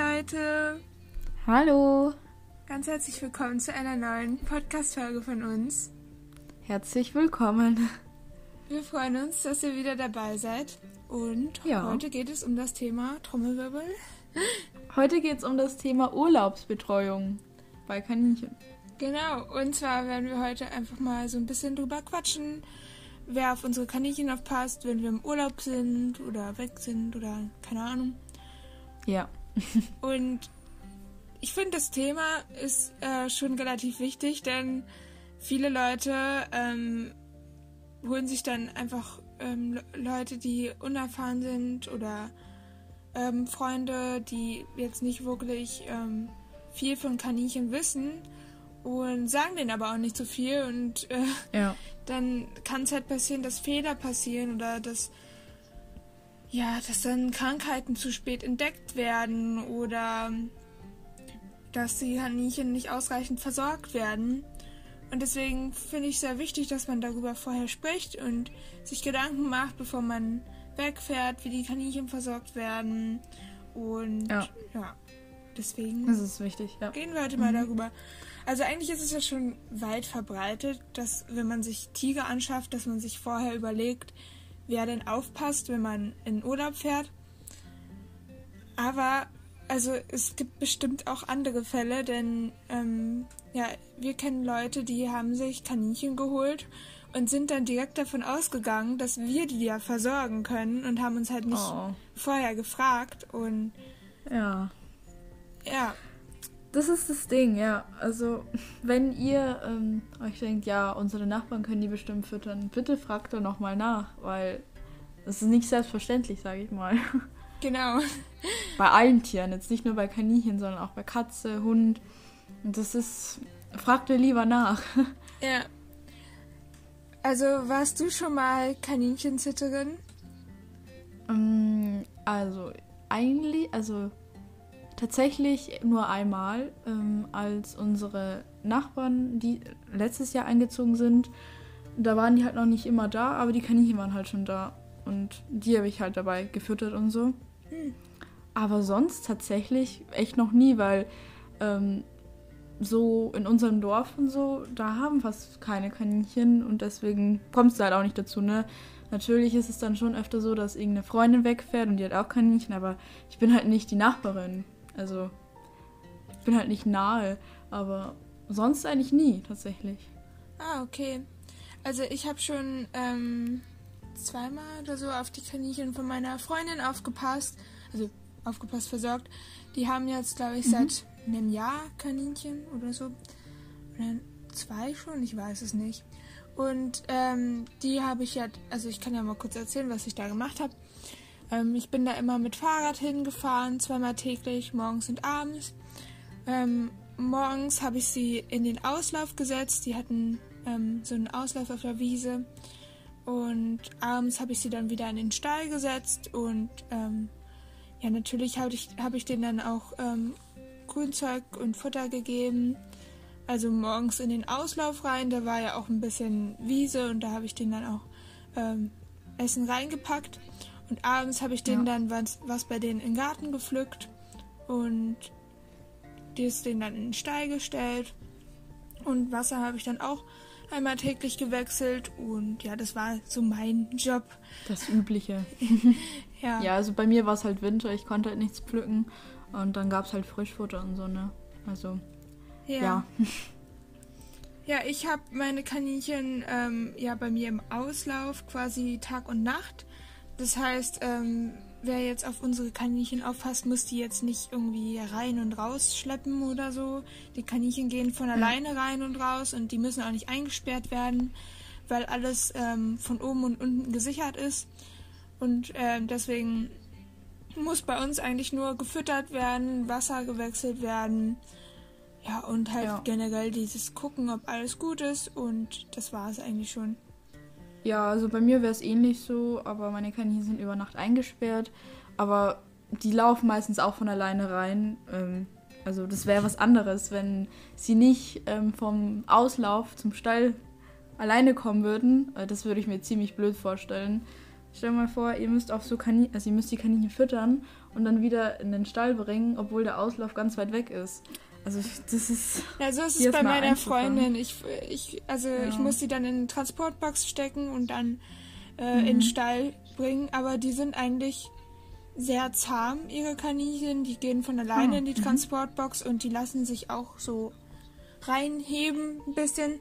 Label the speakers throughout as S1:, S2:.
S1: Leute!
S2: Hallo!
S1: Ganz herzlich willkommen zu einer neuen Podcast-Folge von uns.
S2: Herzlich willkommen.
S1: Wir freuen uns, dass ihr wieder dabei seid. Und
S2: Ja.
S1: heute geht es um das Thema Trommelwirbel.
S2: Heute geht es um das Thema Urlaubsbetreuung bei Kaninchen.
S1: Genau, und zwar werden wir heute einfach mal so ein bisschen drüber quatschen, wer auf unsere Kaninchen aufpasst, wenn wir im Urlaub sind oder weg sind oder keine Ahnung.
S2: Ja.
S1: Und ich finde, das Thema ist äh, schon relativ wichtig, denn viele Leute ähm, holen sich dann einfach ähm, Le- Leute, die unerfahren sind oder ähm, Freunde, die jetzt nicht wirklich ähm, viel von Kaninchen wissen und sagen denen aber auch nicht so viel und äh,
S2: Ja.
S1: dann kann es halt passieren, dass Fehler passieren oder dass ja, dass dann Krankheiten zu spät entdeckt werden oder dass die Kaninchen nicht ausreichend versorgt werden. Und deswegen finde ich sehr wichtig, dass man darüber vorher spricht und sich Gedanken macht, bevor man wegfährt, wie die Kaninchen versorgt werden. Und
S2: Ja.
S1: ja deswegen
S2: Das ist wichtig, ja.
S1: Reden wir heute mal darüber. Also eigentlich ist es ja schon weit verbreitet, dass wenn man sich Tiger anschafft, dass man sich vorher überlegt, wer denn aufpasst, wenn man in Urlaub fährt. Aber also es gibt bestimmt auch andere Fälle, denn ähm, ja, wir kennen Leute, die haben sich Kaninchen geholt und sind dann direkt davon ausgegangen, dass wir die ja versorgen können und haben uns halt nicht
S2: Oh.
S1: vorher gefragt und
S2: Ja.
S1: ja,
S2: Das ist das Ding, ja. Also, wenn ihr ähm, euch denkt, ja, unsere Nachbarn können die bestimmt füttern, bitte fragt doch nochmal nach, weil es ist nicht selbstverständlich, sage ich mal.
S1: genau.
S2: bei allen Tieren, jetzt nicht nur bei Kaninchen, sondern auch bei Katze, Hund. Und das ist, fragt ihr lieber nach.
S1: Ja. Also warst du schon mal Kaninchenzitterin?
S2: Ähm, also, eigentlich, also tatsächlich nur einmal, ähm, als unsere Nachbarn, die letztes Jahr eingezogen sind, da waren die halt noch nicht immer da, aber die Kaninchen waren halt schon da. Und die habe ich halt dabei gefüttert und so.
S1: Hm.
S2: Aber sonst tatsächlich echt noch nie, weil ähm, so in unserem Dorf und so, da haben fast keine Kaninchen und deswegen kommt es halt auch nicht dazu, ne? Natürlich ist es dann schon öfter so, dass irgendeine Freundin wegfährt und die hat auch Kaninchen, aber ich bin halt nicht die Nachbarin. Also, ich bin halt nicht nahe, aber sonst eigentlich nie, tatsächlich.
S1: Ah, okay. Also ich habe schon ähm, zweimal oder so auf die Kaninchen von meiner Freundin aufgepasst. Also aufgepasst, versorgt. Die haben jetzt, glaube ich, seit einem Jahr Kaninchen oder so. Oder zwei schon, ich weiß es nicht. Und ähm, die habe ich ja, also ich kann ja mal kurz erzählen, was ich da gemacht habe. Ähm, ich bin da immer mit Fahrrad hingefahren, zweimal täglich, morgens und abends. Ähm, morgens habe ich sie in den Auslauf gesetzt. Die hatten ähm, so einen Auslauf auf der Wiese. Und abends habe ich sie dann wieder in den Stall gesetzt. Und ähm, ja, natürlich habe ich, hab ich denen dann auch ähm, Grünzeug und Futter gegeben. Also morgens in den Auslauf rein. Da war ja auch ein bisschen Wiese. Und da habe ich denen dann auch ähm, Essen reingepackt. Und abends habe ich denen
S2: Ja.
S1: dann was, was bei denen im Garten gepflückt. Und die ist denen dann in den Stall gestellt. Und Wasser habe ich dann auch einmal täglich gewechselt. Und ja, das war so mein Job.
S2: Das Übliche.
S1: Ja,
S2: Ja, also bei mir war es halt Winter, ich konnte halt nichts pflücken. Und dann gab es halt Frischfutter und so, ne? Also,
S1: ja.
S2: ja.
S1: Ja, ich habe meine Kaninchen ähm, ja bei mir im Auslauf quasi Tag und Nacht. Das heißt, ähm, wer jetzt auf unsere Kaninchen aufpasst, muss die jetzt nicht irgendwie rein und raus schleppen oder so. Die Kaninchen gehen von alleine rein und raus und die müssen auch nicht eingesperrt werden, weil alles ähm, von oben und unten gesichert ist. Und ähm, deswegen muss bei uns eigentlich nur gefüttert werden, Wasser gewechselt werden. Ja, und halt
S2: Ja.
S1: generell dieses Gucken, ob alles gut ist. Und das war es eigentlich schon.
S2: Ja, also bei mir wäre es ähnlich so, aber meine Kaninchen sind über Nacht eingesperrt. Aber die laufen meistens auch von alleine rein. Ähm, also das wäre was anderes, wenn sie nicht ähm, vom Auslauf zum Stall alleine kommen würden. Äh, das würde ich mir ziemlich blöd vorstellen. Stell dir mal vor, ihr müsst auch so Kaninchen, also ihr müsst die Kaninchen füttern und dann wieder in den Stall bringen, obwohl der Auslauf ganz weit weg ist. Also das ist.
S1: Ja, so ist es bei meiner Freundin. Ich, ich, also ja. ich muss sie dann in eine Transportbox stecken und dann äh, mhm. in den Stall bringen. Aber die sind eigentlich sehr zahm, ihre Kaninchen. Die gehen von alleine oh. in die mhm. Transportbox und die lassen sich auch so reinheben ein bisschen.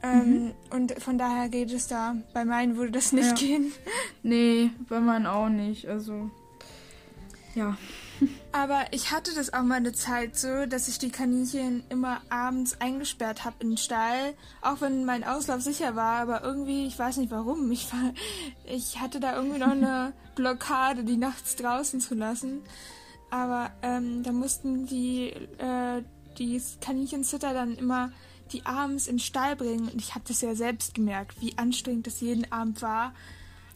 S1: Ähm, mhm. Und von daher geht es da. Bei meinen würde das nicht ja. gehen.
S2: Nee, bei meinen auch nicht. Also, ja.
S1: Aber ich hatte das auch mal eine Zeit so, dass ich die Kaninchen immer abends eingesperrt habe in den Stall, auch wenn mein Auslauf sicher war. Aber irgendwie, ich weiß nicht warum, ich, war, ich hatte da irgendwie noch eine Blockade, die nachts draußen zu lassen. Aber ähm, da mussten die, äh, die Kaninchenzitter dann immer die abends in den Stall bringen. Und ich habe das ja selbst gemerkt, wie anstrengend das jeden Abend war.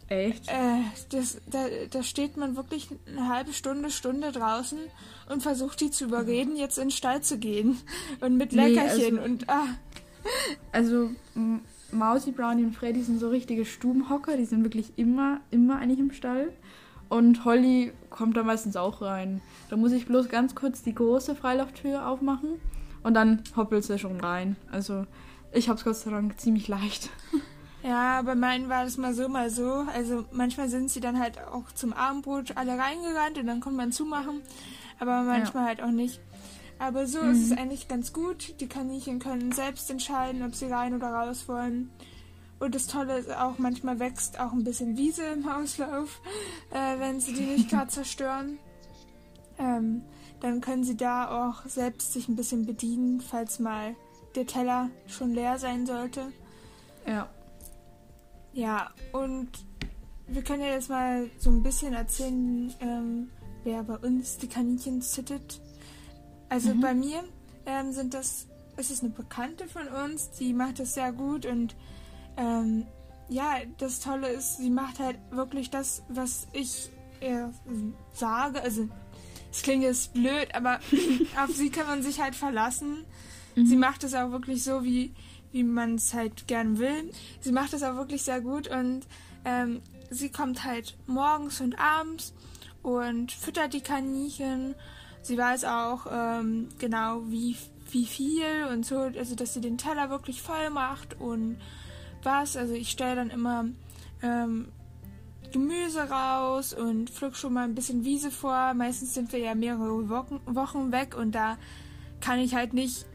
S2: Echt?
S1: Äh, das, da, da steht man wirklich eine halbe Stunde, Stunde draußen und versucht die zu überreden, jetzt in den Stall zu gehen. Und mit Leckerchen nee, also, und ah.
S2: Also Mausi, Brownie und Freddy sind so richtige Stubenhocker, die sind wirklich immer, immer eigentlich im Stall. Und Holly kommt da meistens auch rein. Da muss ich bloß ganz kurz die große Freilauftür aufmachen und dann hoppelt sie schon rein. Also ich hab's Gott sei Dank ziemlich leicht.
S1: Ja, bei meinen war das mal so, mal so. Also manchmal sind sie dann halt auch zum Abendbrot alle reingerannt und dann konnte man zumachen. Aber manchmal ja. halt auch nicht. Aber so mhm. ist es eigentlich ganz gut. Die Kaninchen können selbst entscheiden, ob sie rein oder raus wollen. Und das Tolle ist auch, manchmal wächst auch ein bisschen Wiese im Auslauf, äh, wenn sie die nicht gerade zerstören. Ähm, dann können sie da auch selbst sich ein bisschen bedienen, falls mal der Teller schon leer sein sollte.
S2: Ja.
S1: Ja, und wir können ja jetzt mal so ein bisschen erzählen, ähm, wer bei uns die Kaninchen zittet. Also mhm. bei mir ähm, sind das, ist es eine Bekannte von uns, die macht das sehr gut und ähm, ja, das Tolle ist, sie macht halt wirklich das, was ich äh, sage. Also es klingt jetzt blöd, aber auf sie kann man sich halt verlassen. Mhm. Sie macht es auch wirklich so, wie, wie man es halt gern will. Sie macht es auch wirklich sehr gut und ähm, sie kommt halt morgens und abends und füttert die Kaninchen. Sie weiß auch ähm, genau, wie, wie viel und so, also dass sie den Teller wirklich voll macht und was. Also ich stelle dann immer ähm, Gemüse raus und pflück schon mal ein bisschen Wiese vor. Meistens sind wir ja mehrere Wochen, Wochen weg und da kann ich halt nicht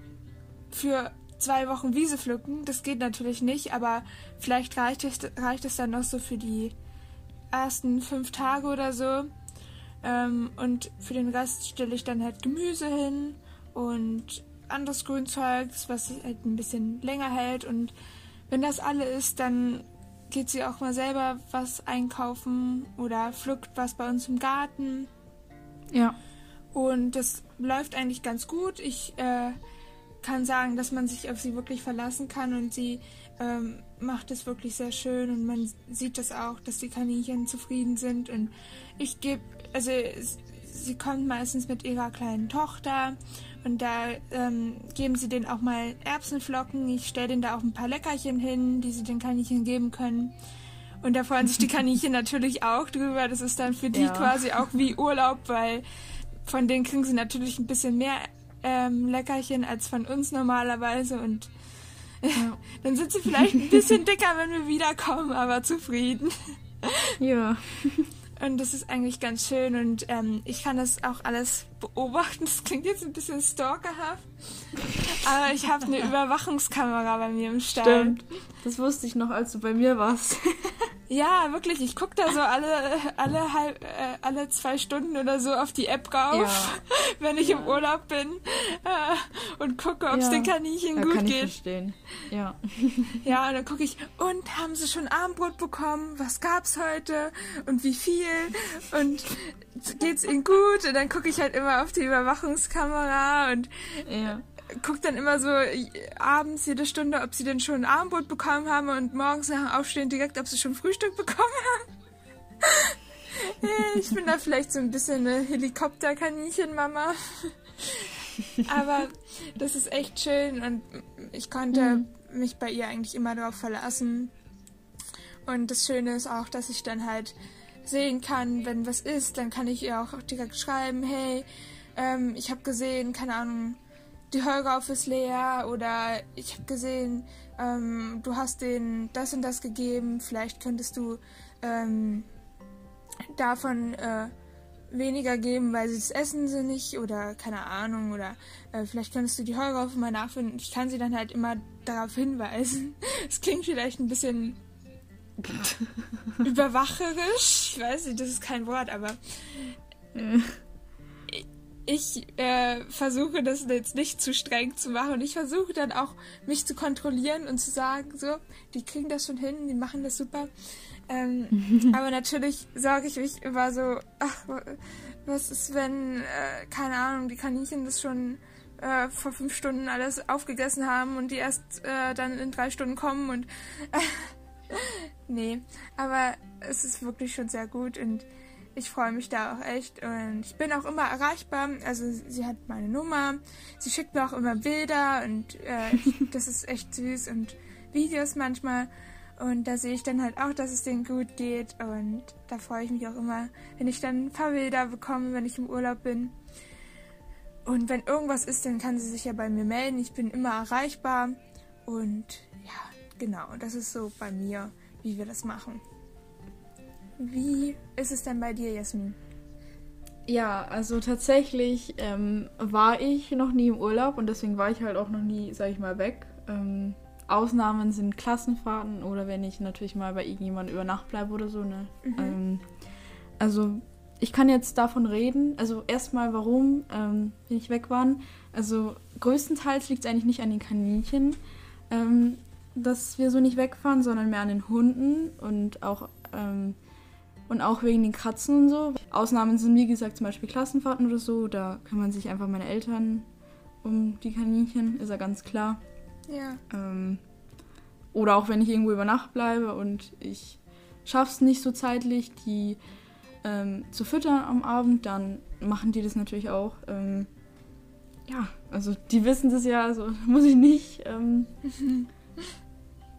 S1: für zwei Wochen Wiese pflücken. Das geht natürlich nicht, aber vielleicht reicht es, reicht es dann noch so für die ersten fünf Tage oder so. Ähm, und für den Rest stelle ich dann halt Gemüse hin und anderes Grünzeug, was halt ein bisschen länger hält. Und wenn das alle ist, dann geht sie auch mal selber was einkaufen oder pflückt was bei uns im Garten.
S2: Ja.
S1: Und das läuft eigentlich ganz gut. Ich äh, kann sagen, dass man sich auf sie wirklich verlassen kann und sie ähm, macht es wirklich sehr schön und man sieht das auch, dass die Kaninchen zufrieden sind und ich gebe, also sie kommt meistens mit ihrer kleinen Tochter und da ähm, geben sie denen auch mal Erbsenflocken. Ich stelle denen da auch ein paar Leckerchen hin, die sie den Kaninchen geben können. Und da freuen sich die Kaninchen natürlich auch drüber. Das ist dann für die ja. quasi auch wie Urlaub, weil von denen kriegen sie natürlich ein bisschen mehr ähm, Leckerchen als von uns normalerweise. Und ja. dann sind sie vielleicht ein bisschen dicker, wenn wir wiederkommen, aber zufrieden.
S2: Ja.
S1: Und das ist eigentlich ganz schön und ähm, ich kann das auch alles beobachten. Das klingt jetzt ein bisschen stalkerhaft. Aber ich habe eine Überwachungskamera bei mir im Stall. Stimmt.
S2: Das wusste ich noch, als du bei mir warst.
S1: Ja, wirklich. Ich gucke da so alle, alle, halb, äh, alle zwei Stunden oder so auf die App rauf, ja. wenn ich ja. im Urlaub bin äh, und gucke, ob es ja. den Kaninchen gut kann geht. Ich
S2: verstehen. Ja.
S1: Ja, und dann gucke ich, und haben sie schon Abendbrot bekommen? Was gab's heute? Und wie viel? Und geht's ihnen gut? Und dann gucke ich halt immer auf die Überwachungskamera und
S2: ja
S1: guckt dann immer so abends jede Stunde, ob sie denn schon ein Abendbrot bekommen haben und morgens nach Aufstehen direkt, ob sie schon Frühstück bekommen haben. ich bin da vielleicht so ein bisschen eine Helikopterkaninchen-Mama. Aber das ist echt schön und ich konnte mhm. mich bei ihr eigentlich immer darauf verlassen. Und das Schöne ist auch, dass ich dann halt sehen kann, wenn was ist, dann kann ich ihr auch direkt schreiben, hey, ähm, ich habe gesehen, keine Ahnung, die Heugauf ist leer oder ich habe gesehen, ähm, du hast denen das und das gegeben, vielleicht könntest du ähm, davon äh, weniger geben, weil sie das essen sie nicht oder keine Ahnung oder äh, vielleicht könntest du die Heugauf mal nachfinden. Ich kann sie dann halt immer darauf hinweisen. Es klingt vielleicht ein bisschen überwacherisch. Ich weiß nicht, das ist kein Wort, aber ich äh, versuche das jetzt nicht zu streng zu machen und ich versuche dann auch mich zu kontrollieren und zu sagen, so, die kriegen das schon hin, die machen das super. Ähm, aber natürlich sorge ich mich immer so, ach, was ist, wenn, äh, keine Ahnung, die Kaninchen das schon äh, vor fünf Stunden alles aufgegessen haben und die erst äh, dann in drei Stunden kommen und nee, aber es ist wirklich schon sehr gut und ich freue mich da auch echt und ich bin auch immer erreichbar. Also sie hat meine Nummer, sie schickt mir auch immer Bilder und äh, das ist echt süß und Videos manchmal. Und da sehe ich dann halt auch, dass es denen gut geht und da freue ich mich auch immer, wenn ich dann ein paar Bilder bekomme, wenn ich im Urlaub bin. Und wenn irgendwas ist, dann kann sie sich ja bei mir melden. Ich bin immer erreichbar und ja, genau, das ist so bei mir, wie wir das machen. Wie ist es denn bei dir, Jasmin?
S2: Ja, also tatsächlich ähm, war ich noch nie im Urlaub und deswegen war ich halt auch noch nie, sag ich mal, weg. Ähm, Ausnahmen sind Klassenfahrten oder wenn ich natürlich mal bei irgendjemandem über Nacht bleibe oder so. Ne? Mhm. Ähm, also ich kann jetzt davon reden. Also erstmal, warum ähm, wir nicht weg waren. Also größtenteils liegt es eigentlich nicht an den Kaninchen, ähm, dass wir so nicht wegfahren, sondern mehr an den Hunden und auch ähm, und auch wegen den Katzen und so. Ausnahmen sind, wie gesagt, zum Beispiel Klassenfahrten oder so. Da kümmern sich einfach meine Eltern um die Kaninchen, ist ja ganz klar.
S1: Ja.
S2: Ähm, oder auch wenn ich irgendwo über Nacht bleibe und ich schaff's nicht so zeitlich, die ähm, zu füttern am Abend, dann machen die das natürlich auch. Ähm, ja, also die wissen das ja, also muss ich nicht ähm,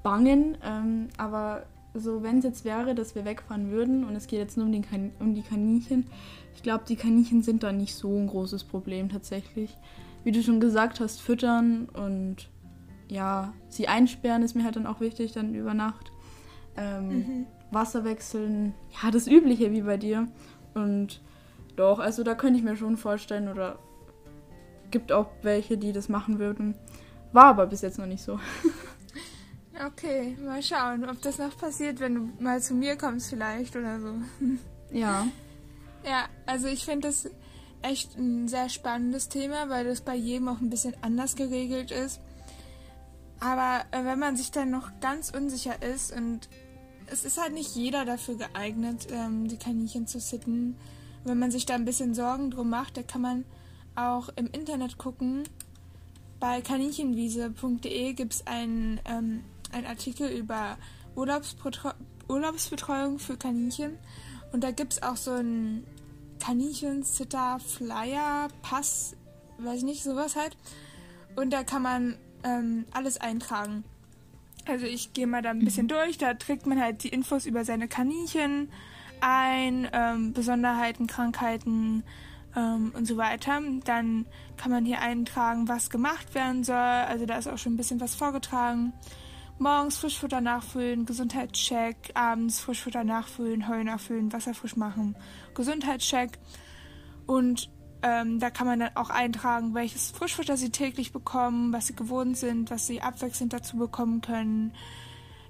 S2: bangen. Ähm, aber so wenn es jetzt wäre, dass wir wegfahren würden und es geht jetzt nur um, den kan um die Kaninchen, ich glaube, die Kaninchen sind da nicht so ein großes Problem tatsächlich. Wie du schon gesagt hast, füttern und ja, sie einsperren ist mir halt dann auch wichtig, dann über Nacht. Ähm, mhm. Wasser wechseln, ja, das Übliche wie bei dir. Und doch, also da könnte ich mir schon vorstellen oder gibt auch welche, die das machen würden. War aber bis jetzt noch nicht so.
S1: Okay, mal schauen, ob das noch passiert, wenn du mal zu mir kommst vielleicht oder so.
S2: Ja.
S1: Ja, also ich finde das echt ein sehr spannendes Thema, weil das bei jedem auch ein bisschen anders geregelt ist. Aber äh, wenn man sich dann noch ganz unsicher ist und es ist halt nicht jeder dafür geeignet, ähm, die Kaninchen zu sitten. Wenn man sich da ein bisschen Sorgen drum macht, da kann man auch im Internet gucken. Bei kaninchenwiese.de gibt es einen ähm, ein Artikel über Urlaubsbetreuung für Kaninchen. Und da gibt es auch so einen Kaninchen-Sitter-Flyer-Pass, weiß ich nicht, sowas halt. Und da kann man ähm, alles eintragen. Also ich gehe mal da ein bisschen mhm. durch. Da trägt man halt die Infos über seine Kaninchen ein, ähm, Besonderheiten, Krankheiten ähm, und so weiter. Dann kann man hier eintragen, was gemacht werden soll. Also da ist auch schon ein bisschen was vorgetragen. Morgens Frischfutter nachfüllen, Gesundheitscheck, abends Frischfutter nachfüllen, Heu nachfüllen, Wasser frisch machen, Gesundheitscheck. Und ähm, da kann man dann auch eintragen, welches Frischfutter sie täglich bekommen, was sie gewohnt sind, was sie abwechselnd dazu bekommen können.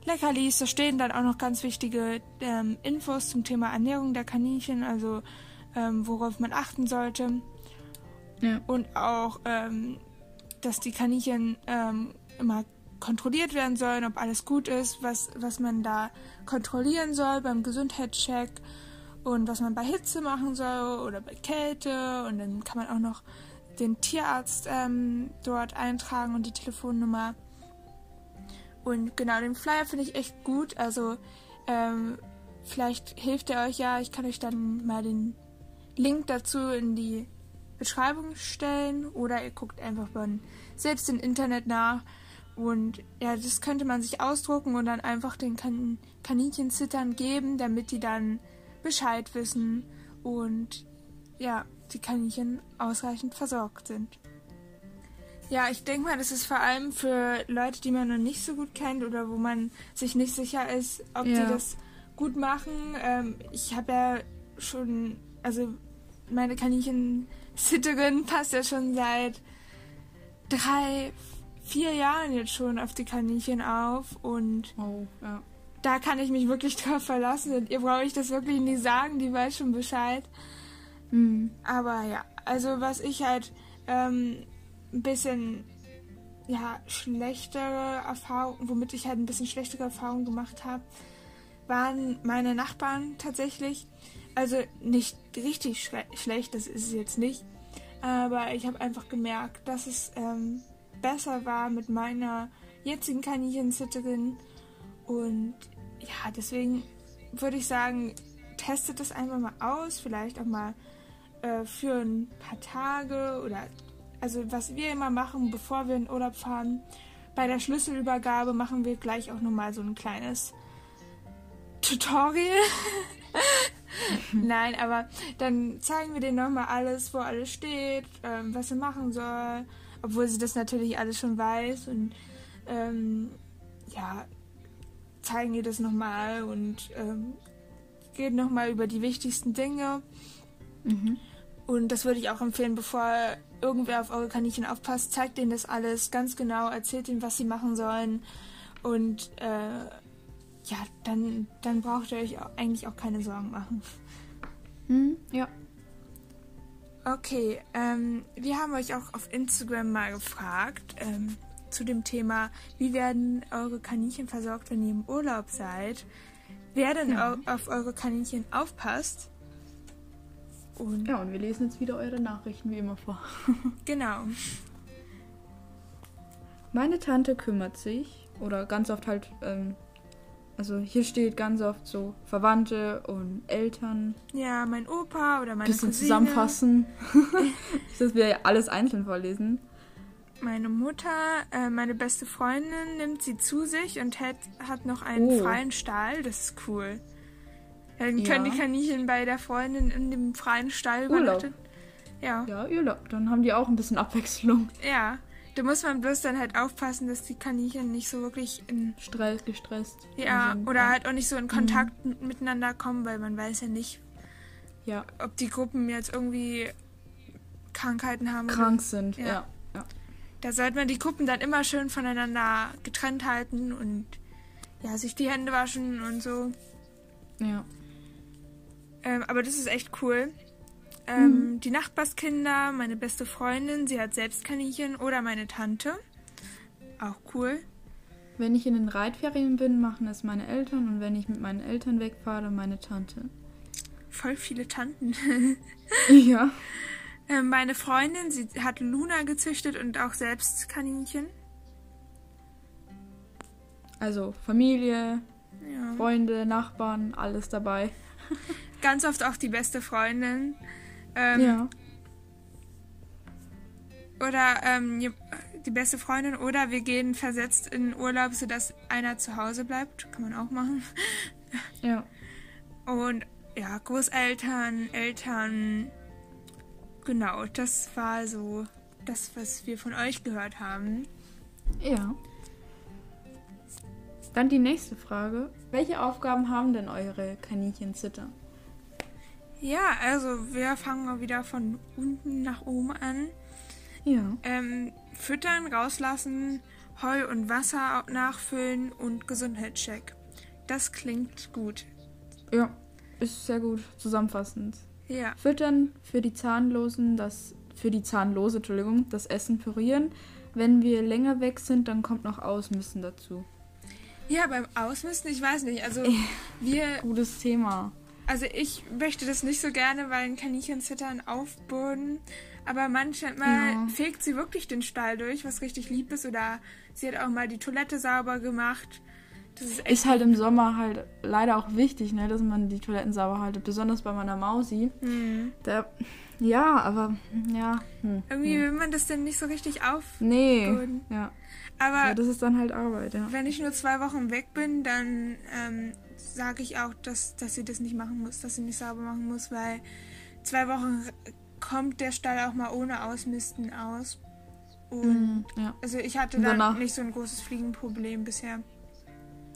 S1: Leckerlis, da stehen dann auch noch ganz wichtige ähm, Infos zum Thema Ernährung der Kaninchen, also ähm, worauf man achten sollte. Ja. Und auch, ähm, dass die Kaninchen ähm, immer kontrolliert werden sollen, ob alles gut ist, was, was man da kontrollieren soll beim Gesundheitscheck und was man bei Hitze machen soll oder bei Kälte. Und dann kann man auch noch den Tierarzt ähm, dort eintragen und die Telefonnummer. Und genau, den Flyer finde ich echt gut. Also ähm, vielleicht hilft er euch ja. Ich kann euch dann mal den Link dazu in die Beschreibung stellen oder ihr guckt einfach bei selbst im Internet nach und ja, das könnte man sich ausdrucken und dann einfach den kan Kaninchenzittern geben, damit die dann Bescheid wissen und ja, die Kaninchen ausreichend versorgt sind. Ja, ich denke mal, das ist vor allem für Leute, die man noch nicht so gut kennt oder wo man sich nicht sicher ist, ob ja. die das gut machen. Ähm, ich habe ja schon, also meine Kaninchen-Sitterin passt ja schon seit drei, vier Jahren jetzt schon auf die Kaninchen auf und
S2: oh, ja.
S1: da kann ich mich wirklich drauf verlassen und ihr brauche ich das wirklich nicht sagen, die weiß schon Bescheid. Mhm. Aber ja, also was ich halt ähm, ein bisschen ja, schlechtere Erfahrungen, womit ich halt ein bisschen schlechtere Erfahrungen gemacht habe, waren meine Nachbarn tatsächlich. Also nicht richtig schle schlecht, das ist es jetzt nicht. Aber ich habe einfach gemerkt, dass es ähm, besser war mit meiner jetzigen Kaninchensitterin. Und ja, deswegen würde ich sagen, testet das einfach mal aus. Vielleicht auch mal äh, für ein paar Tage oder also was wir immer machen, bevor wir in Urlaub fahren. Bei der Schlüsselübergabe machen wir gleich auch nochmal so ein kleines Tutorial. Nein, aber dann zeigen wir denen nochmal alles, wo alles steht, ähm, was sie machen soll, obwohl sie das natürlich alles schon weiß und ähm, ja, zeigen ihr das nochmal und ähm, gehen nochmal über die wichtigsten Dinge. Mhm. Und das würde ich auch empfehlen, bevor irgendwer auf eure Kaninchen aufpasst, zeigt denen das alles ganz genau, erzählt ihnen, was sie machen sollen und äh, ja, dann, dann braucht ihr euch eigentlich auch keine Sorgen machen.
S2: Hm, ja.
S1: Okay, ähm, wir haben euch auch auf Instagram mal gefragt ähm, zu dem Thema, wie werden eure Kaninchen versorgt, wenn ihr im Urlaub seid? Wer denn ja. auf eure Kaninchen aufpasst?
S2: Und ja, und wir lesen jetzt wieder eure Nachrichten wie immer vor.
S1: genau.
S2: Meine Tante kümmert sich, oder ganz oft halt ähm, also hier steht ganz oft so Verwandte und Eltern.
S1: Ja, mein Opa oder meine
S2: Bisschen
S1: Cousine.
S2: zusammenfassen. dass wir alles einzeln vorlesen.
S1: Meine Mutter, äh, meine beste Freundin nimmt sie zu sich und hat, hat noch einen oh. freien Stall. Das ist cool. Dann können ja. die Kaninchen bei der Freundin in dem freien Stall
S2: übernachten. Ja. Ja, Urlaub. Dann haben die auch ein bisschen Abwechslung.
S1: Ja. Da muss man bloß dann halt aufpassen, dass die Kaninchen nicht so wirklich in
S2: Stress, gestresst.
S1: Ja, oder ja. halt auch nicht so in Kontakt mhm. miteinander kommen, weil man weiß ja nicht,
S2: ja.
S1: ob die Gruppen jetzt irgendwie Krankheiten haben.
S2: Krank oder, sind, ja. ja. ja.
S1: Da sollte man die Gruppen dann immer schön voneinander getrennt halten und ja, sich die Hände waschen und so.
S2: Ja.
S1: Ähm, aber das ist echt cool. Ähm, mhm. Die Nachbarskinder, meine beste Freundin, sie hat selbst Kaninchen oder meine Tante. Auch cool.
S2: Wenn ich in den Reitferien bin, machen es meine Eltern und wenn ich mit meinen Eltern wegfahre, meine Tante.
S1: Voll viele Tanten.
S2: ja.
S1: Ähm, meine Freundin, sie hat Luna gezüchtet und auch selbst Kaninchen.
S2: Also Familie, ja. Freunde, Nachbarn, alles dabei.
S1: Ganz oft auch die beste Freundin.
S2: Ähm, ja.
S1: Oder ähm, die beste Freundin oder wir gehen versetzt in Urlaub, sodass einer zu Hause bleibt. Kann man auch machen.
S2: Ja.
S1: Und ja, Großeltern, Eltern. Genau, das war so das, was wir von euch gehört haben.
S2: Ja. Dann die nächste Frage. Welche Aufgaben haben denn eure Kaninchen Zitter?
S1: Ja, also wir fangen mal wieder von unten nach oben an.
S2: Ja.
S1: Ähm, füttern, rauslassen, Heu und Wasser nachfüllen und Gesundheitscheck. Das klingt gut.
S2: Ja, ist sehr gut zusammenfassend.
S1: Ja.
S2: Füttern für die Zahnlosen, das für die Zahnlose, Entschuldigung, das Essen pürieren. Wenn wir länger weg sind, dann kommt noch Ausmisten dazu.
S1: Ja, beim Ausmisten, ich weiß nicht. Also wir.
S2: Gutes Thema.
S1: Also ich möchte das nicht so gerne, weil ein Kaninchen zittern aufboden. Aber manchmal ja. fegt sie wirklich den Stall durch, was richtig lieb ist. Oder sie hat auch mal die Toilette sauber gemacht. Das ist,
S2: Ist halt im Sommer halt leider auch wichtig, ne, dass man die Toiletten sauber haltet. Besonders bei meiner Mausi.
S1: Hm.
S2: Da, ja, aber ja. Hm,
S1: Irgendwie
S2: hm.
S1: will man das dann nicht so richtig auf.
S2: Nee.
S1: Boden.
S2: Ja.
S1: Aber
S2: ja, das ist dann halt Arbeit, ja.
S1: wenn ich nur zwei Wochen weg bin, dann ähm, sage ich auch, dass, dass sie das nicht machen muss, dass sie nicht sauber machen muss, weil zwei Wochen kommt der Stall auch mal ohne Ausmisten aus. Und
S2: Mhm, ja.
S1: also ich hatte dann
S2: danach-
S1: nicht so ein großes Fliegenproblem bisher.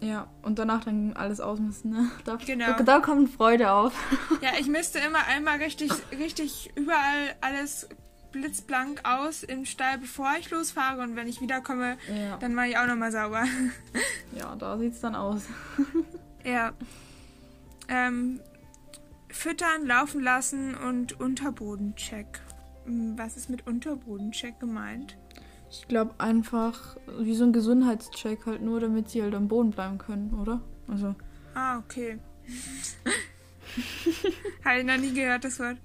S2: Ja, und danach dann alles ausmisten, ne? Da,
S1: Genau.
S2: da, da kommt Freude auf.
S1: Ja, ich misste immer einmal richtig, richtig überall alles blitzblank aus im Stall, bevor ich losfahre. Und wenn ich wiederkomme,
S2: Ja,
S1: dann mache ich auch nochmal sauber.
S2: ja da sieht's dann aus.
S1: Ja. Ähm, füttern, laufen lassen und Unterbodencheck. Hm, Was ist mit Unterbodencheck gemeint?
S2: Ich glaube einfach wie so ein Gesundheitscheck halt nur, damit sie halt am Boden bleiben können, oder? Also,
S1: Ah, okay. Habe ich noch nie gehört, das Wort.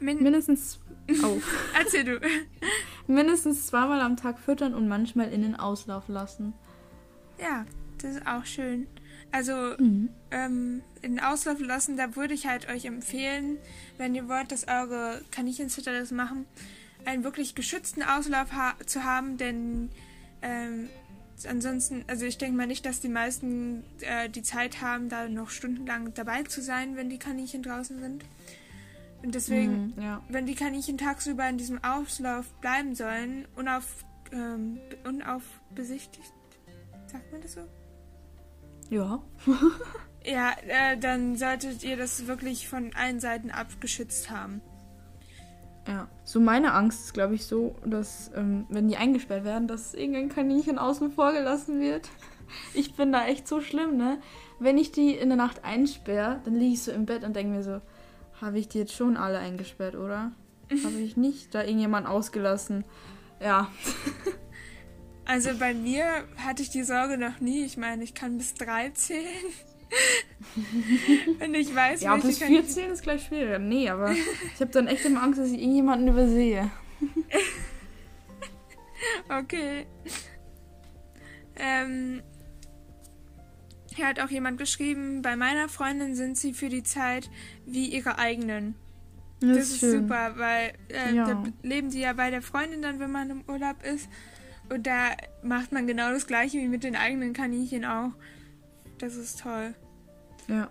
S1: Min
S2: mindestens auf.
S1: Erzähl du.
S2: mindestens zweimal am Tag füttern und manchmal in den Auslauf lassen.
S1: Ja, das ist auch schön. Also,
S2: Mhm.
S1: ähm, in den Auslauf lassen, da würde ich halt euch empfehlen, wenn ihr wollt, dass eure Kaninchenzitter das machen, einen wirklich geschützten Auslauf ha zu haben, denn ähm, ansonsten, also ich denke mal nicht, dass die meisten äh, die Zeit haben, da noch stundenlang dabei zu sein, wenn die Kaninchen draußen sind. Und deswegen,
S2: Mhm, ja.
S1: wenn die Kaninchen tagsüber in diesem Auslauf bleiben sollen, unauf, ähm, unaufbesichtigt, sagt man das so?
S2: Ja.
S1: Ja, äh, dann solltet ihr das wirklich von allen Seiten abgeschützt haben.
S2: Ja. So meine Angst ist, glaube ich, so, dass, ähm, wenn die eingesperrt werden, dass irgendein Kaninchen außen vor gelassen wird. Ich bin da echt so schlimm, ne? Wenn ich die in der Nacht einsperre, dann liege ich so im Bett und denke mir so, habe ich die jetzt schon alle eingesperrt, oder? Habe ich nicht da irgendjemand ausgelassen? Ja.
S1: Also bei mir hatte ich die Sorge noch nie. Ich meine, ich kann bis drei zählen. Und ich weiß,
S2: Ja, bis
S1: Kaninchen-
S2: 14 ist gleich schwieriger. Nee, aber ich habe dann echt immer Angst, dass ich irgendjemanden übersehe.
S1: Okay. Ähm, hier hat auch jemand geschrieben, bei meiner Freundin sind sie für die Zeit wie ihre eigenen. Das, ist super, weil äh,
S2: Ja.
S1: da leben die ja bei der Freundin dann, wenn man im Urlaub ist. Und da macht man genau das gleiche wie mit den eigenen Kaninchen auch. Das ist toll.
S2: Ja.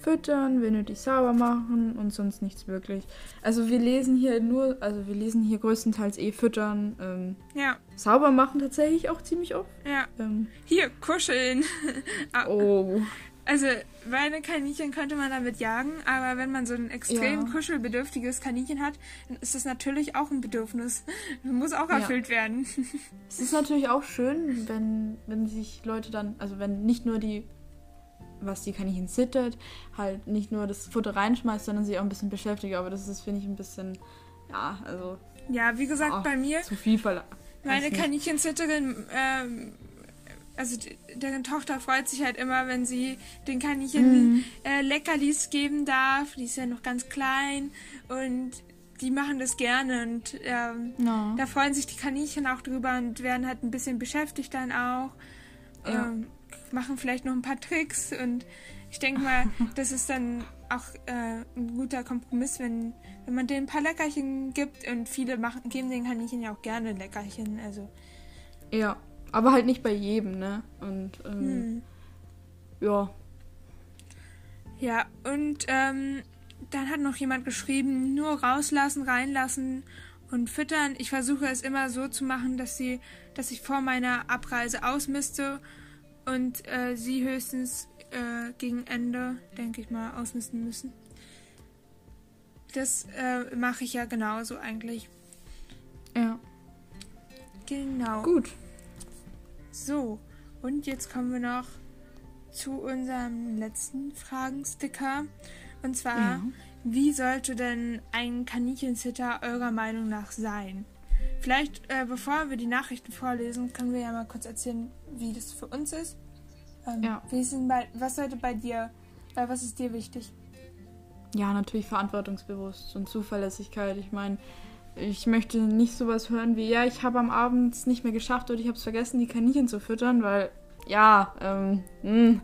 S2: Füttern, wenn nötig sauber machen und sonst nichts wirklich. Also wir lesen hier nur, also wir lesen hier größtenteils eh füttern. Ähm,
S1: Ja,
S2: sauber machen tatsächlich auch ziemlich oft.
S1: ja.
S2: Ähm,
S1: Hier, kuscheln. Ah,
S2: oh.
S1: Also, meine Kaninchen könnte man damit jagen, aber wenn man so ein extrem
S2: Ja.
S1: kuschelbedürftiges Kaninchen hat, dann ist das natürlich auch ein Bedürfnis. Das muss auch
S2: Ja.
S1: erfüllt werden.
S2: Es ist natürlich auch schön, wenn, wenn sich Leute dann, also wenn nicht nur die, was die Kaninchen zittert, halt nicht nur das Futter reinschmeißt, sondern sie auch ein bisschen beschäftigt. Aber das ist, finde ich, ein bisschen, ja, also
S1: Ja, wie gesagt,
S2: Ah,
S1: bei mir,
S2: zu viel verlangt.
S1: meine
S2: weiß nicht.
S1: Kaninchenzitterin, ähm, also deren Tochter freut sich halt immer, wenn sie den Kaninchen
S2: Mhm.
S1: äh, Leckerlis geben darf. Die ist ja noch ganz klein und die machen das gerne und ähm,
S2: Ja.
S1: Da freuen sich die Kaninchen auch drüber und werden halt ein bisschen beschäftigt dann auch.
S2: Ja.
S1: Ähm, machen vielleicht noch ein paar Tricks und ich denke mal, das ist dann auch äh, ein guter Kompromiss, wenn, wenn man denen ein paar Leckerchen gibt und viele machen, geben den Kaninchen ja auch gerne Leckerchen. Also,
S2: Ja, aber halt nicht bei jedem, ne? Und ähm,
S1: hm.
S2: ja,
S1: Ja, und ähm, dann hat noch jemand geschrieben, nur rauslassen, reinlassen und füttern. Ich versuche es immer so zu machen, dass sie, dass ich vor meiner Abreise ausmiste und äh, sie höchstens äh, gegen Ende, denke ich mal, ausmisten müssen. Das äh, mache ich ja genauso eigentlich.
S2: ja.
S1: Genau.
S2: Gut.
S1: So, und jetzt kommen wir noch zu unserem letzten Fragensticker. Und zwar,
S2: Ja.
S1: wie sollte denn ein Kaninchensitter eurer Meinung nach sein? Vielleicht, äh, bevor wir die Nachrichten vorlesen, können wir ja mal kurz erzählen, wie das für uns ist. Ähm,
S2: Ja.
S1: wie ist denn bei, was sollte bei dir, bei was ist dir wichtig?
S2: Ja, natürlich verantwortungsbewusst und Zuverlässigkeit. Ich meine, ich möchte nicht sowas hören wie, ja, ich habe am Abend nicht mehr geschafft oder ich habe es vergessen, die Kaninchen zu füttern, weil, ja, ähm, mh, hm,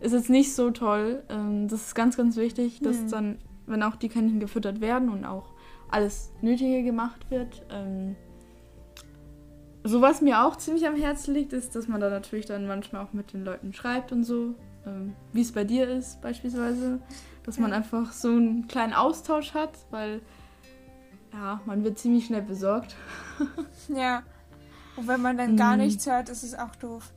S2: ist jetzt nicht so toll. Ähm, das ist ganz, ganz wichtig, dass mhm. dann, wenn auch die Kaninchen gefüttert werden und auch alles Nötige gemacht wird. Ähm, so was mir auch ziemlich am Herzen liegt, ist, dass man da natürlich dann manchmal auch mit den Leuten schreibt und so, ähm, wie es bei dir ist beispielsweise, dass man einfach so einen kleinen Austausch hat, weil ja, man wird ziemlich schnell besorgt.
S1: ja. Und wenn man dann gar mm. nichts hört, ist es auch doof.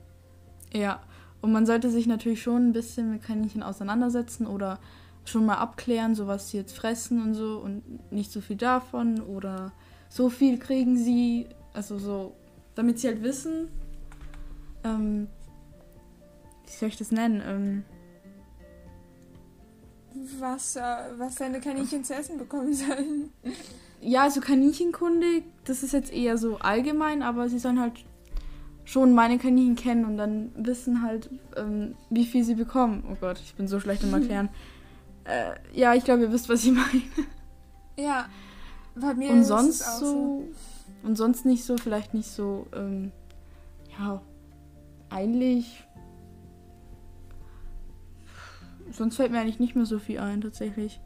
S2: Ja. Und man sollte sich natürlich schon ein bisschen mit Kaninchen auseinandersetzen oder schon mal abklären, so was sie jetzt fressen und so und nicht so viel davon oder so viel kriegen sie, also so, damit sie halt wissen, ähm, wie soll ich das nennen? Ähm,
S1: was, äh, was seine Kaninchen zu essen bekommen sollen
S2: ja, also Kaninchenkunde, das ist jetzt eher so allgemein, aber sie sollen halt schon meine Kaninchen kennen und dann wissen halt, ähm, wie viel sie bekommen. Oh Gott, ich bin so schlecht im Erklären. äh, ja, ich glaube, ihr wisst, was ich meine.
S1: Ja, bei mir
S2: und
S1: ist
S2: sonst
S1: es auch
S2: so, so. Und sonst nicht so, vielleicht nicht so, ähm, ja, eigentlich. Sonst fällt mir eigentlich nicht mehr so viel ein, tatsächlich.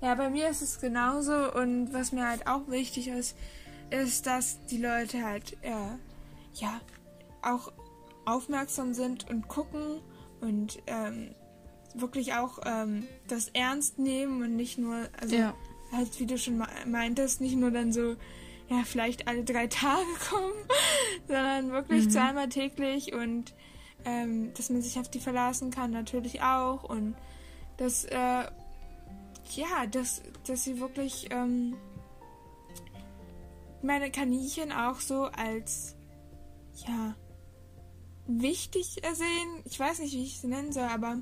S1: Ja, bei mir ist es genauso und was mir halt auch wichtig ist, ist, dass die Leute halt, äh, ja, auch aufmerksam sind und gucken und ähm, wirklich auch ähm, das ernst nehmen und nicht nur, also ja. halt wie du schon meintest, nicht nur dann so, ja, vielleicht alle drei Tage kommen, sondern wirklich mhm. zweimal täglich und ähm, dass man sich auf die verlassen kann, natürlich auch und dass äh, ja, dass, dass sie wirklich ähm, meine Kaninchen auch so als ja wichtig ersehen. Ich weiß nicht, wie ich sie nennen soll, aber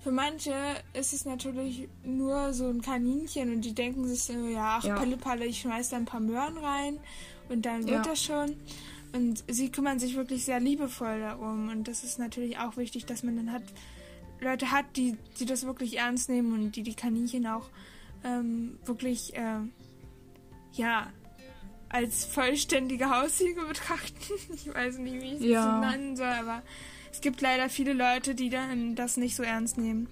S1: für manche ist es natürlich nur so ein Kaninchen und die denken sich so, ja, ach, ja. Palle, Palle, ich schmeiß da ein paar Möhren rein und dann wird ja. das schon. Und sie kümmern sich wirklich sehr liebevoll darum. Und das ist natürlich auch wichtig, dass man dann hat, Leute hat, die, die das wirklich ernst nehmen und die die Kaninchen auch ähm, wirklich, äh, ja, als vollständige Haustiere betrachten. Ich weiß nicht, wie ich ja. das nennen soll, aber es gibt leider viele Leute, die dann das nicht so ernst nehmen.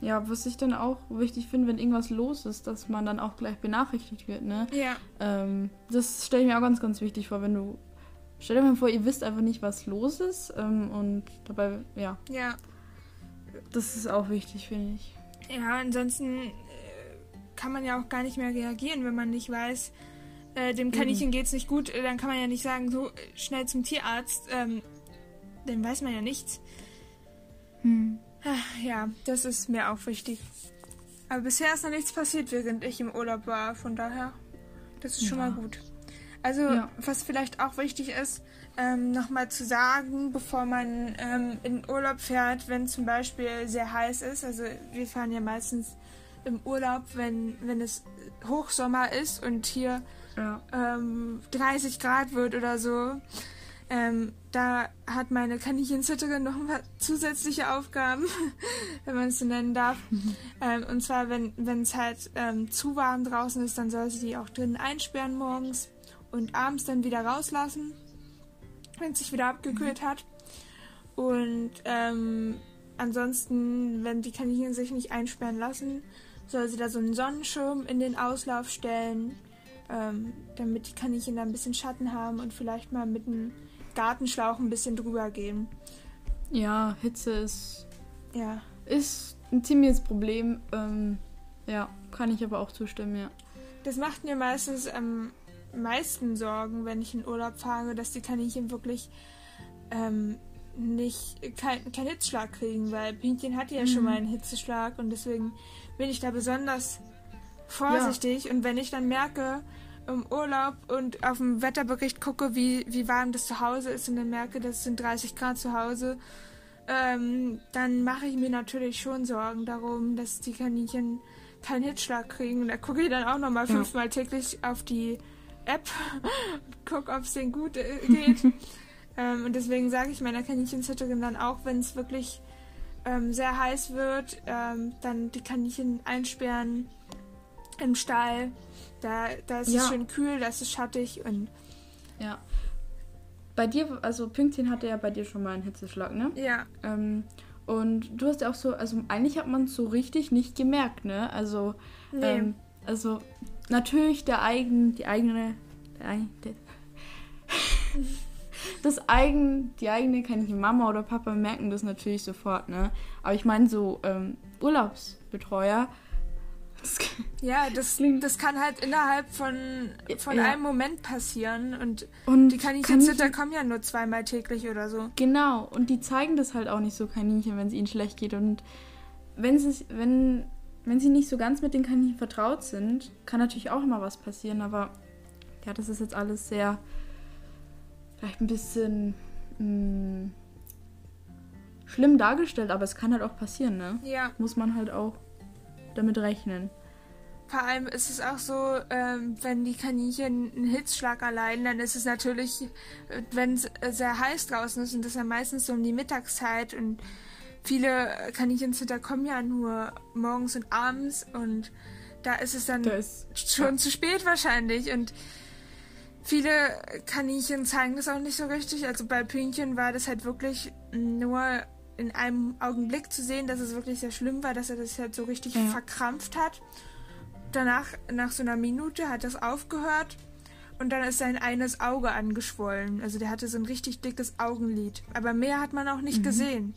S2: Ja, was ich dann auch wichtig finde, wenn irgendwas los ist, dass man dann auch gleich benachrichtigt wird, ne?
S1: Ja.
S2: Ähm, das stelle ich mir auch ganz, ganz wichtig vor, wenn du. Stell dir mal vor, ihr wisst einfach nicht, was los ist ähm, und dabei, ja.
S1: Ja.
S2: Das ist auch wichtig, finde ich.
S1: Ja, ansonsten äh, kann man ja auch gar nicht mehr reagieren, wenn man nicht weiß, äh, dem Kaninchen mhm. geht's nicht gut, äh, dann kann man ja nicht sagen, so schnell zum Tierarzt, ähm, dann weiß man ja nichts.
S2: Hm.
S1: Ach, ja, das ist mir auch wichtig. Aber bisher ist noch nichts passiert, während ich im Urlaub war, von daher, das ist ja. schon mal gut. Also, ja. was vielleicht auch wichtig ist, ähm, nochmal zu sagen, bevor man ähm, in Urlaub fährt, wenn zum Beispiel sehr heiß ist. Also wir fahren ja meistens im Urlaub, wenn, wenn es Hochsommer ist und hier ja. ähm, 30 Grad wird oder so. Ähm, da hat meine Kaninchenzitterin noch ein paar zusätzliche Aufgaben, wenn man es so nennen darf. ähm, und zwar, wenn es halt ähm, zu warm draußen ist, dann soll sie die auch drinnen einsperren morgens und abends dann wieder rauslassen wenn es sich wieder abgekühlt hat. Und ähm, ansonsten, wenn die Kaninchen sich nicht einsperren lassen, soll sie da so einen Sonnenschirm in den Auslauf stellen, ähm, damit die Kaninchen da ein bisschen Schatten haben und vielleicht mal mit einem Gartenschlauch ein bisschen drüber gehen.
S2: Ja, Hitze ist,
S1: ja.
S2: ist ein ziemliches Problem. Ähm, ja, kann ich aber auch zustimmen, ja.
S1: Das macht mir meistens ähm, meisten Sorgen, wenn ich in Urlaub fahre, dass die Kaninchen wirklich ähm, nicht keinen kein Hitzschlag kriegen, weil Pinkchen hatte ja mhm. schon mal einen Hitzeschlag und deswegen bin ich da besonders vorsichtig. Ja. Und wenn ich dann merke im Urlaub und auf dem Wetterbericht gucke, wie, wie warm das zu Hause ist und dann merke, das sind 30 Grad zu Hause, ähm, dann mache ich mir natürlich schon Sorgen darum, dass die Kaninchen keinen Hitzschlag kriegen. Und da gucke ich dann auch nochmal ja. fünfmal täglich auf die App guck, ob es denen gut äh, geht. ähm, und deswegen sage ich meiner Kaninchenzüchterin dann auch, wenn es wirklich ähm, sehr heiß wird, ähm, dann die Kaninchen einsperren im Stall. Da, da ist
S2: Ja.
S1: es schön kühl, da ist es schattig und
S2: Ja. Bei dir, also Pünktchen hatte ja bei dir schon mal einen Hitzeschlag, ne?
S1: ja,
S2: Ähm, und du hast ja auch so, also eigentlich hat man es so richtig nicht gemerkt, ne? Also,
S1: nee.
S2: ähm, also natürlich der eigen, die eigene, der, der, das eigen, die eigene Kaninchen Mama oder Papa merken das natürlich sofort, ne? Aber ich meine so ähm, Urlaubsbetreuer, das,
S1: ja, das,
S2: klingt-
S1: das kann halt innerhalb von, von
S2: Ja.
S1: einem Moment passieren und
S2: und
S1: die Kaninchenzitter kommen ja nur zweimal täglich oder so.
S2: Genau, und die zeigen das halt auch nicht so Kaninchen, wenn es ihnen schlecht geht. Und wenn sie, wenn, wenn sie nicht so ganz mit den Kaninchen vertraut sind, kann natürlich auch mal was passieren. Aber ja, das ist jetzt alles sehr, vielleicht ein bisschen mh, schlimm dargestellt, aber es kann halt auch passieren, ne?
S1: Ja,
S2: Muss man halt auch damit rechnen.
S1: vor allem ist es auch so, ähm, wenn die Kaninchen einen Hitzschlag erleiden, dann ist es natürlich, äh, wenn es äh, sehr heiß draußen ist und das ist ja meistens so um die Mittagszeit und viele Kaninchenzitter kommen ja nur morgens und abends und da ist es dann
S2: Da ist
S1: schon zu spät wahrscheinlich und viele Kaninchen zeigen das auch nicht so richtig. Also bei Pünktchen war das halt wirklich nur in einem Augenblick zu sehen, dass es wirklich sehr schlimm war, dass er das halt so richtig
S2: Ja.
S1: verkrampft hat. Danach, nach so einer Minute, hat das aufgehört und dann ist sein eines Auge angeschwollen. Also der hatte so ein richtig dickes Augenlid. Aber mehr hat man auch nicht
S2: Mhm.
S1: gesehen.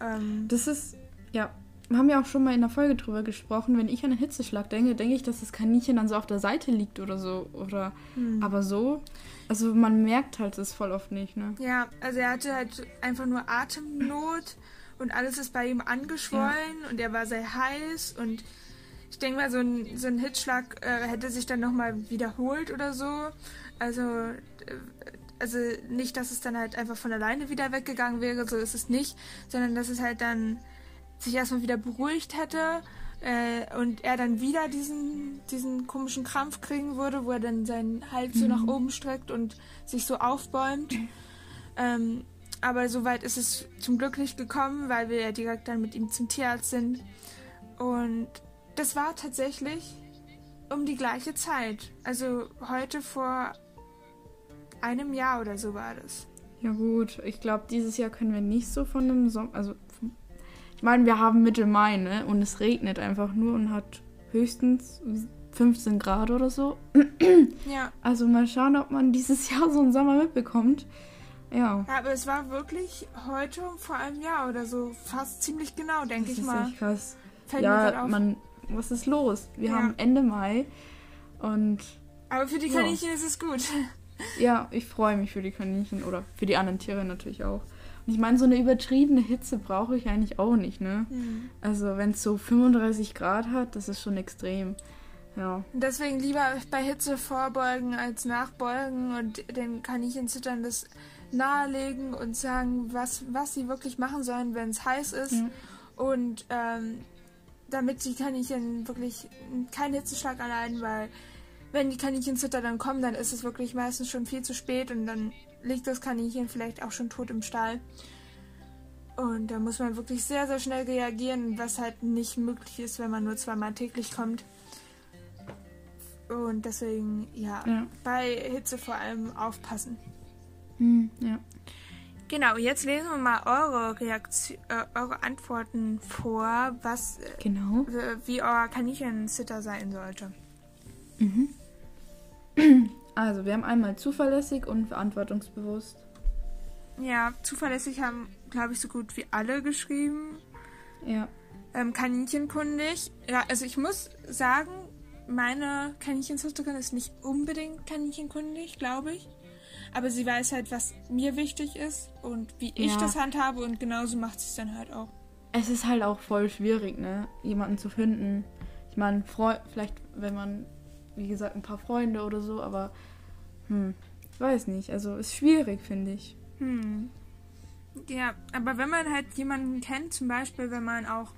S1: Ähm,
S2: Das ist, ja, wir haben ja auch schon mal in der Folge drüber gesprochen. Wenn ich an einen Hitzeschlag denke, denke ich, dass das Kaninchen dann so auf der Seite liegt oder so. Oder,
S1: hm.
S2: aber so, also man merkt halt das voll oft nicht, ne?
S1: Ja, also er hatte halt einfach nur Atemnot und alles ist bei ihm angeschwollen und er war sehr heiß und ich denke mal, so ein, so ein Hitzschlag äh, hätte sich dann nochmal wiederholt oder so. Also, äh, also nicht, dass es dann halt einfach von alleine wieder weggegangen wäre, so ist es nicht, sondern dass es halt dann sich erstmal wieder beruhigt hätte äh, und er dann wieder diesen, diesen komischen Krampf kriegen würde, wo er dann seinen Hals so nach oben streckt und sich so aufbäumt. Ähm, aber soweit ist es zum Glück nicht gekommen, weil wir ja direkt dann mit ihm zum Tierarzt sind. Und das war tatsächlich um die gleiche Zeit. Also heute vor einem Jahr oder so war das.
S2: Ja gut, ich glaube, dieses Jahr können wir nicht so von einem Sommer, also ich meine, wir haben Mitte Mai, ne? Und es regnet einfach nur und hat höchstens 15 Grad oder so.
S1: Ja,
S2: Also mal schauen, ob man dieses Jahr so einen Sommer mitbekommt. Ja.
S1: aber es war wirklich heute vor einem Jahr oder so. Fast ziemlich genau, denke
S2: Das
S1: ich
S2: ist
S1: mal.
S2: echt krass.
S1: Fällt
S2: Ja,
S1: auf.
S2: man, was ist los? Wir
S1: Ja.
S2: haben Ende Mai und
S1: aber für die
S2: Ja.
S1: Kaninchen ist es gut.
S2: ja, ich freue mich für die Kaninchen oder für die anderen Tiere natürlich auch. Und ich meine, so eine übertriebene Hitze brauche ich eigentlich auch nicht, ne?
S1: Hm.
S2: Also wenn es so 35 Grad hat, das ist schon extrem. Ja.
S1: Deswegen lieber bei Hitze vorbeugen als nachbeugen und den Kaninchenzittern das nahelegen und sagen, was, was sie wirklich machen sollen, wenn es heiß ist.
S2: Ja.
S1: Und ähm, damit die Kaninchen wirklich keinen Hitzeschlag erleiden, weil wenn die Kaninchenzitter dann kommen, dann ist es wirklich meistens schon viel zu spät und dann liegt das Kaninchen vielleicht auch schon tot im Stall. Und da muss man wirklich sehr, sehr schnell reagieren, was halt nicht möglich ist, wenn man nur zweimal täglich kommt. Und deswegen, ja,
S2: Ja.
S1: bei Hitze vor allem aufpassen.
S2: Hm, ja.
S1: Genau, jetzt lesen wir mal eure Reaktion, äh, eure Antworten vor, was, äh,
S2: Genau.
S1: wie euer Kaninchensitter sein sollte.
S2: Also, wir haben einmal zuverlässig und verantwortungsbewusst.
S1: Ja, zuverlässig haben, glaube ich, so gut wie alle geschrieben.
S2: Ja.
S1: Ähm, kaninchenkundig. Ja, also ich muss sagen, meine Kaninchensitterin ist nicht unbedingt kaninchenkundig, glaube ich. Aber sie weiß halt, was mir wichtig ist und wie ich
S2: Ja.
S1: das handhabe und genauso macht sie es dann halt auch.
S2: Es ist halt auch voll schwierig, ne? Jemanden zu finden. Ich meine, vielleicht, wenn man, wie gesagt, ein paar Freunde oder so, aber hm, ich weiß nicht. Also ist schwierig, finde ich.
S1: Hm. Ja, aber wenn man halt jemanden kennt, zum Beispiel, wenn man auch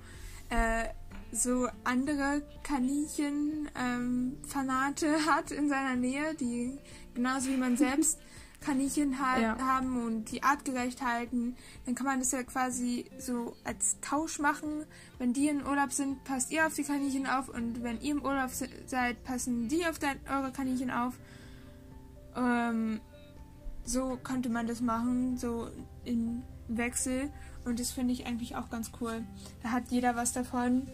S1: äh, so andere Kaninchen-Fanate hat in seiner Nähe, die genauso wie man selbst Kaninchen ha
S2: Ja.
S1: haben und die artgerecht halten, dann kann man das ja quasi so als Tausch machen. Wenn die in Urlaub sind, passt ihr auf die Kaninchen auf und wenn ihr im Urlaub se- seid, passen die auf dein, eure Kaninchen auf. Ähm, so könnte man das machen, so im Wechsel. Und das finde ich eigentlich auch ganz cool. Da hat jeder was davon.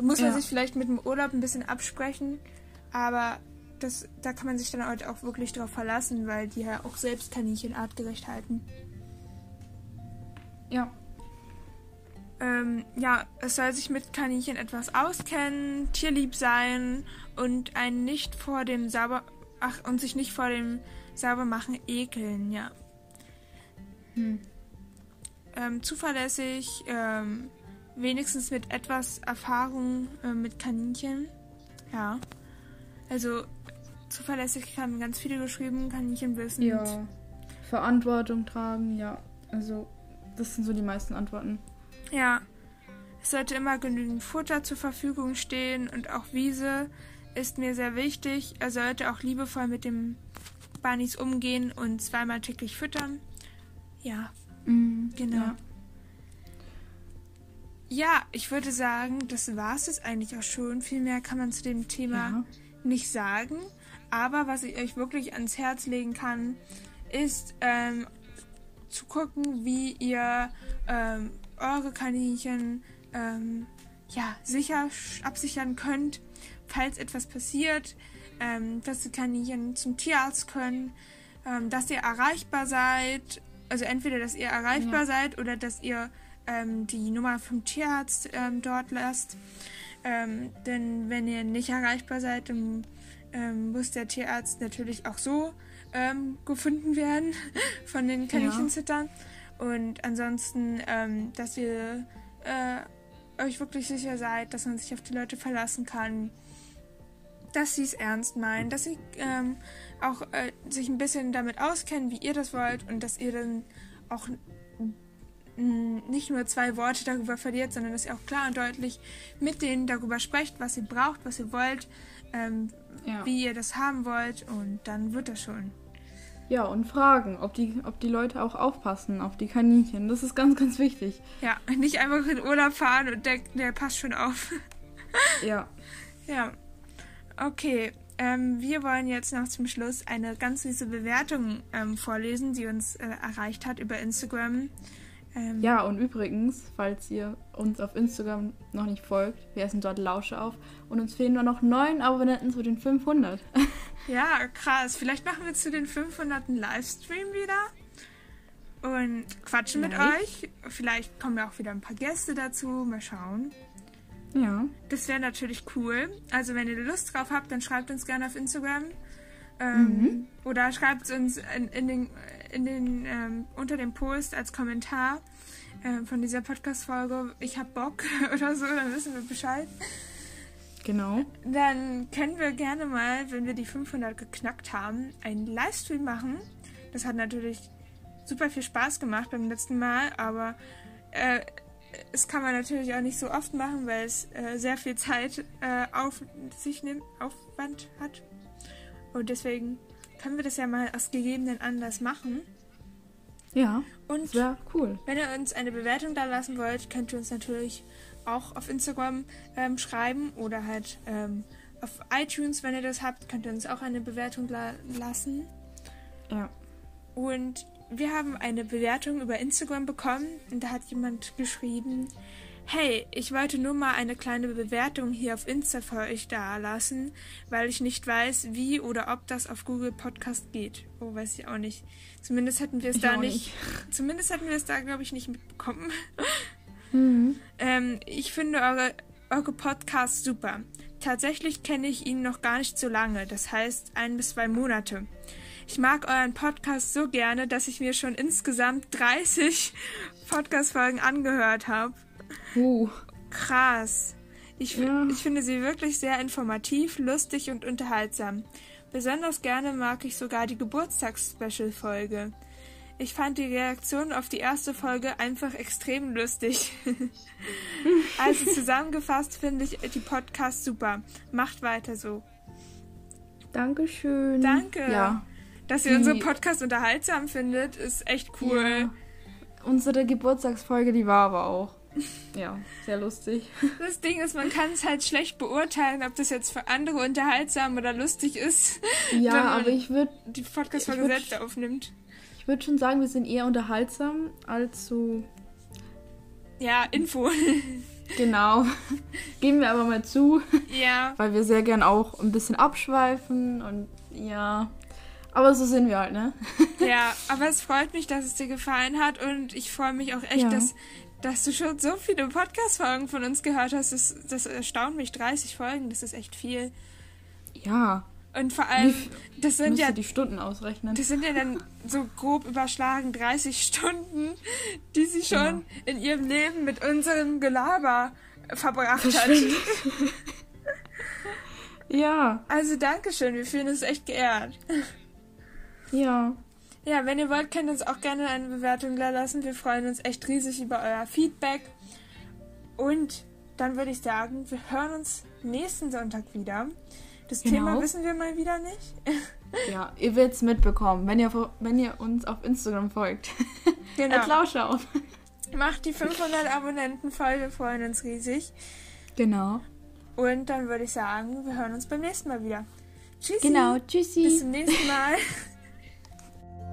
S1: Muss man
S2: Ja.
S1: sich vielleicht mit dem Urlaub ein bisschen absprechen, aber das, da kann man sich dann halt auch wirklich drauf verlassen, weil die ja auch selbst Kaninchen artgerecht halten.
S2: Ja.
S1: Ähm, ja, es soll sich mit Kaninchen etwas auskennen, tierlieb sein und einen nicht vor dem sauber ach und sich nicht vor dem saubermachen ekeln, ja.
S2: Hm.
S1: Ähm, zuverlässig, ähm, wenigstens mit etwas Erfahrung äh, mit Kaninchen. Ja. Also zuverlässig haben ganz viele geschrieben, Kaninchen wissen.
S2: Ja. Verantwortung tragen, ja. Also, das sind so die meisten Antworten.
S1: Ja. Es sollte immer genügend Futter zur Verfügung stehen und auch Wiese ist mir sehr wichtig. Er sollte auch liebevoll mit dem Bunnies umgehen und zweimal täglich füttern. Ja,
S2: Mhm.
S1: genau.
S2: Ja.
S1: Ja, ich würde sagen, das war es eigentlich auch schon. Viel mehr kann man zu dem Thema
S2: Ja.
S1: Nicht sagen. Aber was ich euch wirklich ans Herz legen kann, ist ähm, zu gucken, wie ihr ähm, eure Kaninchen ähm, ja, sicher absichern könnt, falls etwas passiert, ähm, dass die Kaninchen zum Tierarzt können, ähm, dass ihr erreichbar seid. Also entweder, dass ihr erreichbar
S2: Ja.
S1: seid oder dass ihr ähm, die Nummer vom Tierarzt dort lasst. Ähm, denn wenn ihr nicht erreichbar seid, dann ähm, muss der Tierarzt natürlich auch so ähm, gefunden werden von den Kaninchenzittern. Und ansonsten, ähm, dass ihr äh, euch wirklich sicher seid, dass man sich auf die Leute verlassen kann, dass sie es ernst meinen, dass sie ähm, auch äh, sich ein bisschen damit auskennen, wie ihr das wollt und dass ihr dann auch nicht nur zwei Worte darüber verliert, sondern dass ihr auch klar und deutlich mit denen darüber sprecht, was ihr braucht, was ihr wollt, ähm,
S2: Ja.
S1: wie ihr das haben wollt und dann wird das schon.
S2: ja, und fragen, ob die, ob die Leute auch aufpassen auf die Kaninchen. Das ist ganz, ganz wichtig.
S1: Ja, nicht einfach in Urlaub fahren und denken, der passt schon auf.
S2: Ja.
S1: Ja. Okay. Ähm, wir wollen jetzt noch zum Schluss eine ganz süße Bewertung ähm, vorlesen, die uns äh, erreicht hat über Instagram. Ähm,
S2: Ja, und übrigens, falls ihr uns auf Instagram noch nicht folgt, wir essen dort Lausche auf und uns fehlen nur noch neun Abonnenten zu den 500.
S1: Ja, krass. Vielleicht machen wir zu den 500. einen Livestream wieder und quatschen mit
S2: Vielleicht.
S1: euch. Vielleicht kommen ja auch wieder ein paar Gäste dazu. Mal schauen.
S2: Ja.
S1: Das wäre natürlich cool. Also wenn ihr Lust drauf habt, dann schreibt uns gerne auf Instagram. Ähm, Oder schreibt uns in, in den, in den, ähm, unter dem Post als Kommentar ähm, von dieser Podcast-Folge, ich hab Bock oder so, dann wissen wir Bescheid.
S2: Genau.
S1: Dann können wir gerne mal, wenn wir die 500 geknackt haben, einen Livestream machen. Das hat natürlich super viel Spaß gemacht beim letzten Mal, aber äh, es kann man natürlich auch nicht so oft machen, weil es äh, sehr viel Zeit äh, auf sich nimmt, Aufwand hat. Und deswegen können wir das ja mal aus gegebenen Anlass machen.
S2: Ja,
S1: Und
S2: wäre cool.
S1: wenn ihr uns eine Bewertung da lassen wollt, könnt ihr uns natürlich auch auf Instagram ähm, schreiben oder halt ähm, auf iTunes, wenn ihr das habt, könnt ihr uns auch eine Bewertung la lassen.
S2: Ja.
S1: Und wir haben eine Bewertung über Instagram bekommen und da hat jemand geschrieben, hey, ich wollte nur mal eine kleine Bewertung hier auf Insta für euch da lassen, weil ich nicht weiß, wie oder ob das auf Google Podcast geht. Oh, weiß ich auch nicht. Zumindest hatten wir es
S2: Ich
S1: da
S2: auch
S1: nicht. Zumindest hatten wir es da, glaube ich, nicht mitbekommen.
S2: Mhm.
S1: Ähm, ich finde eure, eure Podcasts super. Tatsächlich kenne ich ihn noch gar nicht so lange, das heißt ein bis zwei Monate. Ich mag euren Podcast so gerne, dass ich mir schon insgesamt 30 Podcast-Folgen angehört habe.
S2: Uh.
S1: Krass. Ich,
S2: Ja.
S1: ich finde sie wirklich sehr informativ, lustig und unterhaltsam. Besonders gerne mag ich sogar die Geburtstags-Special-Folge. Ich fand die Reaktion auf die erste Folge einfach extrem lustig. also zusammengefasst finde ich die Podcasts super. Macht weiter so.
S2: Dankeschön.
S1: Danke.
S2: Ja.
S1: Dass ihr unseren Podcast unterhaltsam findet, ist echt cool.
S2: Ja. Unsere Geburtstagsfolge, die war aber auch. Ja, sehr lustig.
S1: Das Ding ist, man kann es halt schlecht beurteilen, ob das jetzt für andere unterhaltsam oder lustig ist.
S2: Ja, aber ich würde.
S1: Die Podcast-Folge selbst aufnimmt.
S2: Ich würde schon sagen, wir sind eher unterhaltsam als so.
S1: Ja, Info.
S2: Genau. Geben wir aber mal zu.
S1: Ja.
S2: Weil wir sehr gern auch ein bisschen abschweifen und ja. Aber so sind wir halt, ne?
S1: Ja, aber es freut mich, dass es dir gefallen hat und ich freue mich auch echt, ja. dass, dass du schon so viele Podcast-Folgen von uns gehört hast. Das, das erstaunt mich. 30 Folgen, das ist echt viel.
S2: Ja.
S1: Und vor allem, das sind ja
S2: die Stunden ausrechnen.
S1: Das sind ja dann so grob überschlagen 30 Stunden, die sie schon ja. in ihrem Leben mit unserem Gelaber verbracht hat.
S2: ja.
S1: Also Dankeschön, wir fühlen uns echt geehrt.
S2: Ja.
S1: Ja, wenn ihr wollt, könnt ihr uns auch gerne eine Bewertung da lassen. Wir freuen uns echt riesig über euer Feedback. Und dann würde ich sagen, wir hören uns nächsten Sonntag wieder. Das genau. Thema wissen wir mal wieder nicht.
S2: ja, ihr werdet es mitbekommen, wenn ihr, wenn ihr uns auf Instagram folgt. Genau. Lauschau.
S1: Macht die 500 Abonnenten voll, wir freuen uns riesig.
S2: Genau.
S1: Und dann würde ich sagen, wir hören uns beim nächsten Mal wieder.
S2: Tschüssi. Genau, tschüssi.
S1: Bis zum nächsten Mal.